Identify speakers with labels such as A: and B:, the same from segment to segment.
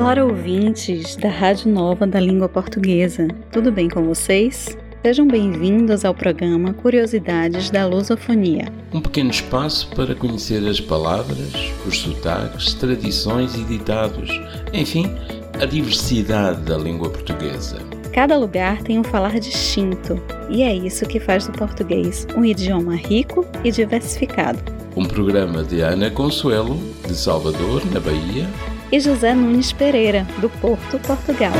A: Olá, ouvintes da Rádio Nova da Língua Portuguesa. Tudo bem com vocês? Sejam bem-vindos ao programa Curiosidades da Lusofonia.
B: Um pequeno espaço para conhecer as palavras, os sotaques, tradições e ditados, enfim, a diversidade da língua portuguesa.
A: Cada lugar tem um falar distinto, e é isso que faz do português um idioma rico e diversificado.
B: Um programa de Ana Consuelo, de Salvador, na Bahia,
A: e José Nunes Pereira, do Porto, Portugal.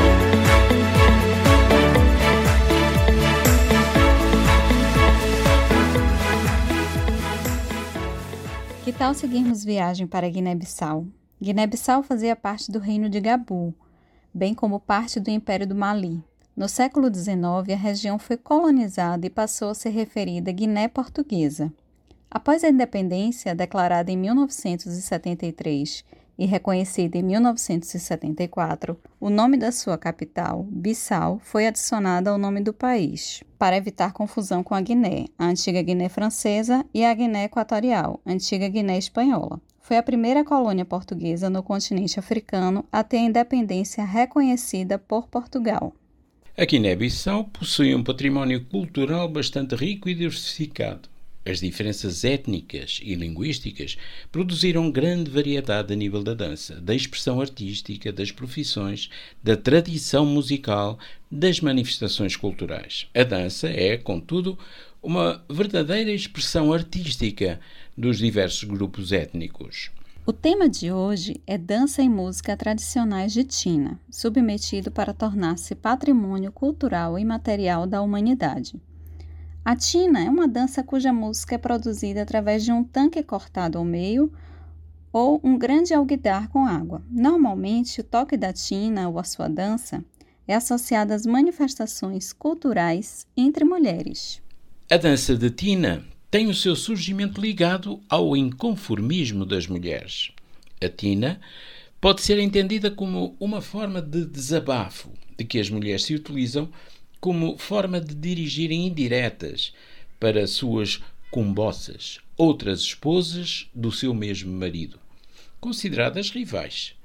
A: Que tal seguirmos viagem para Guiné-Bissau? Guiné-Bissau fazia parte do reino de Gabu, bem como parte do Império do Mali. No século XIX, a região foi colonizada e passou a ser referida Guiné Portuguesa. Após a independência, declarada em 1973 e reconhecida em 1974, o nome da sua capital, Bissau, foi adicionado ao nome do país, para evitar confusão com a Guiné, a antiga Guiné Francesa, e a Guiné Equatorial, antiga Guiné Espanhola. Foi a primeira colônia portuguesa no continente africano a ter a independência reconhecida por Portugal.
B: A Guiné-Bissau possui um património cultural bastante rico e diversificado. As diferenças étnicas e linguísticas produziram grande variedade a nível da dança, da expressão artística, das profissões, da tradição musical, das manifestações culturais. A dança é, contudo, uma verdadeira expressão artística dos diversos grupos étnicos.
A: O tema de hoje é dança e música tradicionais de Tina, submetido para tornar-se patrimônio cultural e material da humanidade. A tina é uma dança cuja música é produzida através de um tanque cortado ao meio ou um grande alguidar com água. Normalmente, o toque da tina ou a sua dança é associado às manifestações culturais entre mulheres.
B: A dança de tina tem o seu surgimento ligado ao inconformismo das mulheres. A tina pode ser entendida como uma forma de desabafo de que as mulheres se utilizam como forma de dirigirem indiretas para suas cumbossas, outras esposas do seu mesmo marido, consideradas rivais.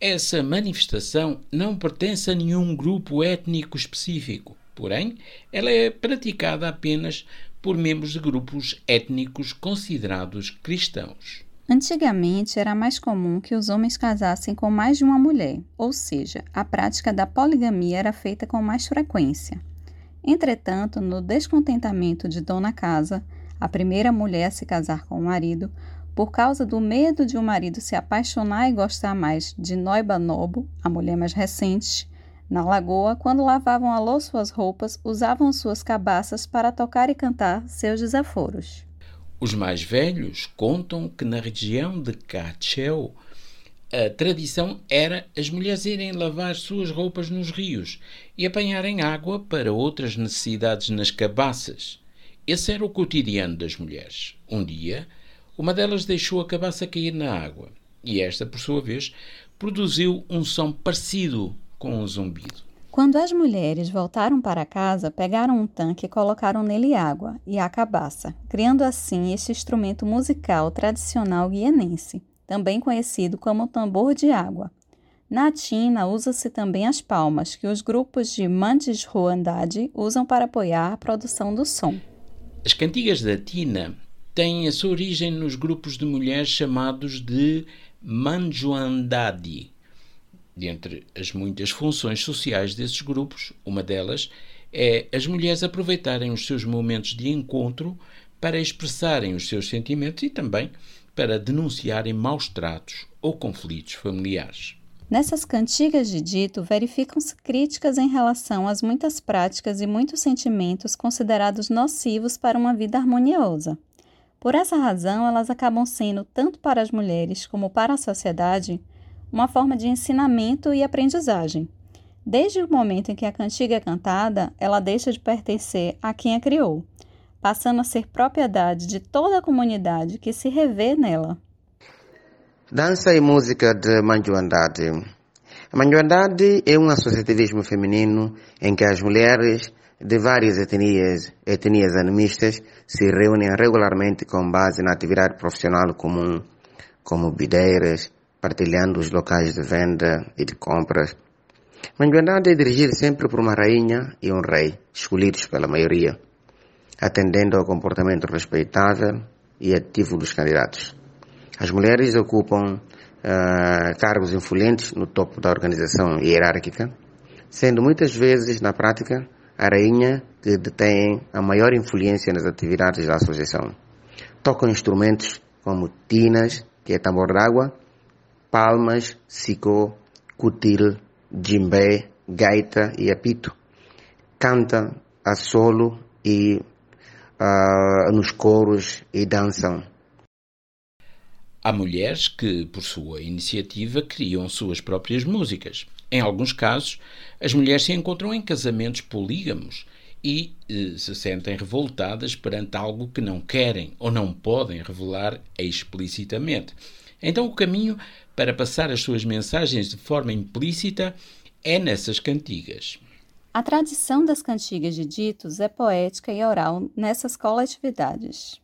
B: Essa manifestação não pertence a nenhum grupo étnico específico, porém, ela é praticada apenas por membros de grupos étnicos considerados cristãos.
A: Antigamente era mais comum que os homens casassem com mais de uma mulher, ou seja, a prática da poligamia era feita com mais frequência. Entretanto, no descontentamento de Dona Casa, a primeira mulher a se casar com o marido, por causa do medo de o marido se apaixonar e gostar mais de Noiba Nobo, a mulher mais recente, na lagoa, quando lavavam a louça suas roupas, usavam suas cabaças para tocar e cantar seus desaforos.
B: Os mais velhos contam que na região de Cacheu a tradição era as mulheres irem lavar suas roupas nos rios e apanharem água para outras necessidades nas cabaças. Esse era o cotidiano das mulheres. Um dia, uma delas deixou a cabaça cair na água e esta, por sua vez, produziu um som parecido com um zumbido.
A: Quando as mulheres voltaram para casa, pegaram um tanque e colocaram nele água e a cabaça, criando assim este instrumento musical tradicional guianense, também conhecido como tambor de água. Na Tina, usa-se também as palmas, que os grupos de Mandes Ruandade usam para apoiar a produção do som.
B: As cantigas da Tina têm a sua origem nos grupos de mulheres chamados de Manjuandadi, Dentre as muitas funções sociais desses grupos, uma delas é as mulheres aproveitarem os seus momentos de encontro para expressarem os seus sentimentos e também para denunciarem maus tratos ou conflitos familiares.
A: Nessas cantigas de dito, verificam-se críticas em relação às muitas práticas e muitos sentimentos considerados nocivos para uma vida harmoniosa. Por essa razão, elas acabam sendo, tanto para as mulheres como para a sociedade, uma forma de ensinamento e aprendizagem. Desde o momento em que a cantiga é cantada, ela deixa de pertencer a quem a criou, passando a ser propriedade de toda a comunidade que se revê nela.
C: Dança e música de Manjuandade. A Manjuandade é um associativismo feminino em que as mulheres de várias etnias, etnias animistas, se reúnem regularmente com base na atividade profissional comum, como bideiras, partilhando os locais de venda e de compras. Manjuandade é dirigida sempre por uma rainha e um rei, escolhidos pela maioria, atendendo ao comportamento respeitável e ativo dos candidatos. As mulheres ocupam uh, cargos influentes no topo da organização hierárquica, sendo muitas vezes, na prática, a rainha que detém a maior influência nas atividades da associação. Tocam instrumentos como tinas, que é tambor d'água, palmas, sicô, cutil, djembe, gaita e apito. Canta a solo e uh, nos coros e dançam.
B: Há mulheres que, por sua iniciativa, criam suas próprias músicas. Em alguns casos, as mulheres se encontram em casamentos polígamos e eh, se sentem revoltadas perante algo que não querem ou não podem revelar explicitamente. Então, o caminho para passar as suas mensagens de forma implícita é nessas cantigas.
A: A tradição das cantigas de ditos é poética e oral nessas coletividades.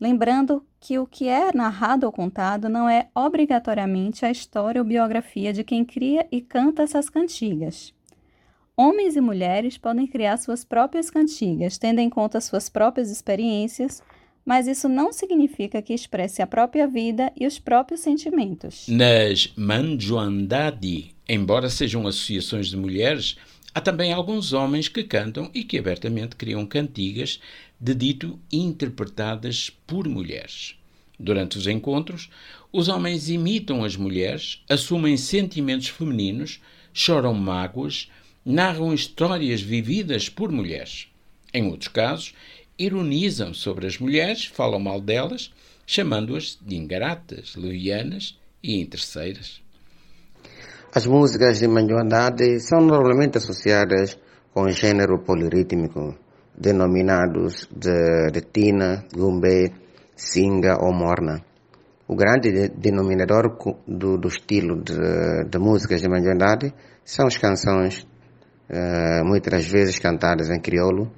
A: Lembrando que o que é narrado ou contado não é obrigatoriamente a história ou biografia de quem cria e canta essas cantigas. Homens e mulheres podem criar suas próprias cantigas, tendo em conta suas próprias experiências, mas isso não significa que expresse a própria vida e os próprios sentimentos.
B: Nas Manjuandadi, embora sejam associações de mulheres, há também alguns homens que cantam e que abertamente criam cantigas de dito interpretadas por mulheres. Durante os encontros, os homens imitam as mulheres, assumem sentimentos femininos, choram mágoas, narram histórias vividas por mulheres. Em outros casos, ironizam sobre as mulheres, falam mal delas, chamando-as de ingratas, levianas e interesseiras.
C: As músicas de Manjoandade são normalmente associadas com gênero polirítmico, denominados de, de tina, gumbe, singa ou morna. O grande denominador do, do estilo de, de, músicas de Manjoandade são as canções, uh, muitas vezes cantadas em crioulo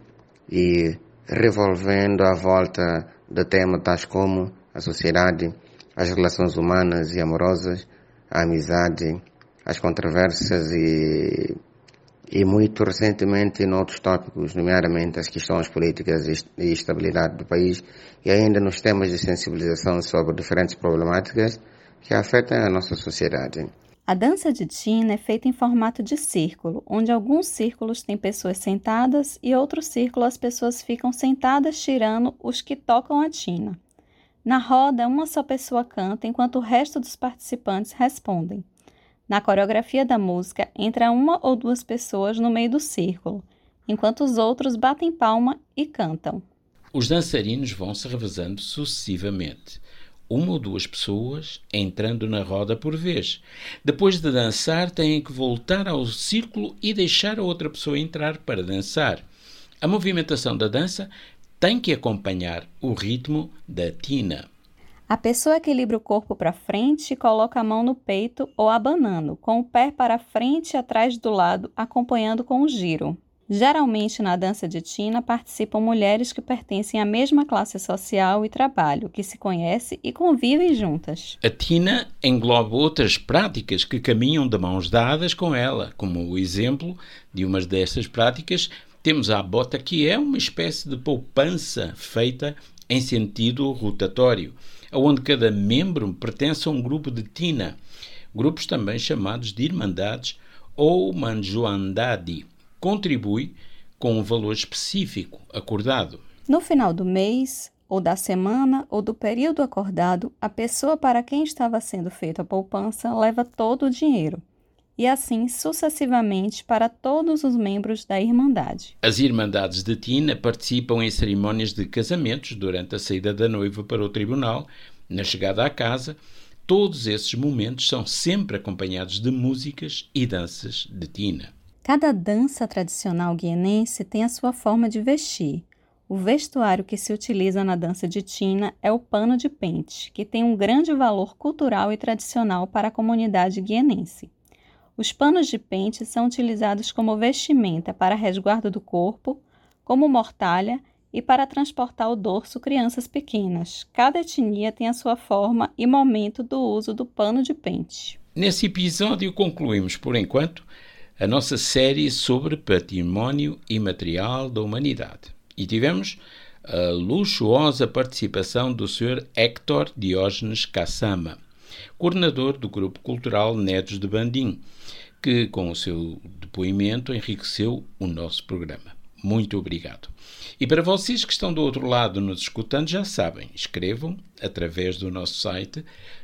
C: e revolvendo à volta de temas tais como a sociedade, as relações humanas e amorosas, a amizade, as controvérsias e, e muito recentemente em outros tópicos, nomeadamente as questões políticas e estabilidade do país e ainda nos temas de sensibilização sobre diferentes problemáticas que afetam a nossa sociedade.
A: A dança de tina é feita em formato de círculo, onde alguns círculos têm pessoas sentadas e outros círculos as pessoas ficam sentadas tirando os que tocam a tina. Na roda, uma só pessoa canta enquanto o resto dos participantes respondem. Na coreografia da música, entra uma ou duas pessoas no meio do círculo, enquanto os outros batem palma e cantam.
B: Os dançarinos vão se revezando sucessivamente uma ou duas pessoas entrando na roda por vez. Depois de dançar, têm que voltar ao círculo e deixar a outra pessoa entrar para dançar. A movimentação da dança tem que acompanhar o ritmo da tina.
A: A pessoa equilibra o corpo para frente e coloca a mão no peito ou abanando, com o pé para frente e atrás do lado, acompanhando com o giro. Geralmente, na dança de Tina participam mulheres que pertencem à mesma classe social e trabalho, que se conhecem e convivem juntas.
B: A Tina engloba outras práticas que caminham de mãos dadas com ela, como o exemplo de uma dessas práticas temos a bota, que é uma espécie de poupança feita em sentido rotatório, onde cada membro pertence a um grupo de Tina, grupos também chamados de Irmandades ou Manjuandadi contribui com um valor específico acordado.
A: No final do mês, ou da semana, ou do período acordado, a pessoa para quem estava sendo feita a poupança leva todo o dinheiro. E assim sucessivamente para todos os membros da Irmandade.
B: As Irmandades de Tina participam em cerimônias de casamentos durante a saída da noiva para o tribunal, na chegada à casa. Todos esses momentos são sempre acompanhados de músicas e danças de Tina.
A: Cada dança tradicional guianense tem a sua forma de vestir. O vestuário que se utiliza na dança de Tina é o pano de pente, que tem um grande valor cultural e tradicional para a comunidade guianense. Os panos de pente são utilizados como vestimenta para resguardo do corpo, como mortalha e para transportar o dorso crianças pequenas. Cada etnia tem a sua forma e momento do uso do pano de pente.
D: Nesse episódio concluímos, por enquanto, a nossa série sobre património imaterial da humanidade. E tivemos a luxuosa participação do Sr. Héctor Diógenes Cassama, coordenador do Grupo Cultural Netos de Bandim, que, com o seu depoimento, enriqueceu o nosso programa. Muito obrigado. E para vocês que estão do outro lado nos escutando, já sabem, escrevam através do nosso site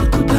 D: Fuck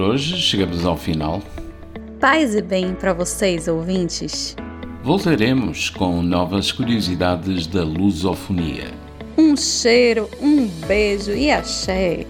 D: hoje chegamos ao final.
A: Paz e bem para vocês, ouvintes.
D: Voltaremos com novas curiosidades da lusofonia.
A: Um cheiro, um beijo e axé.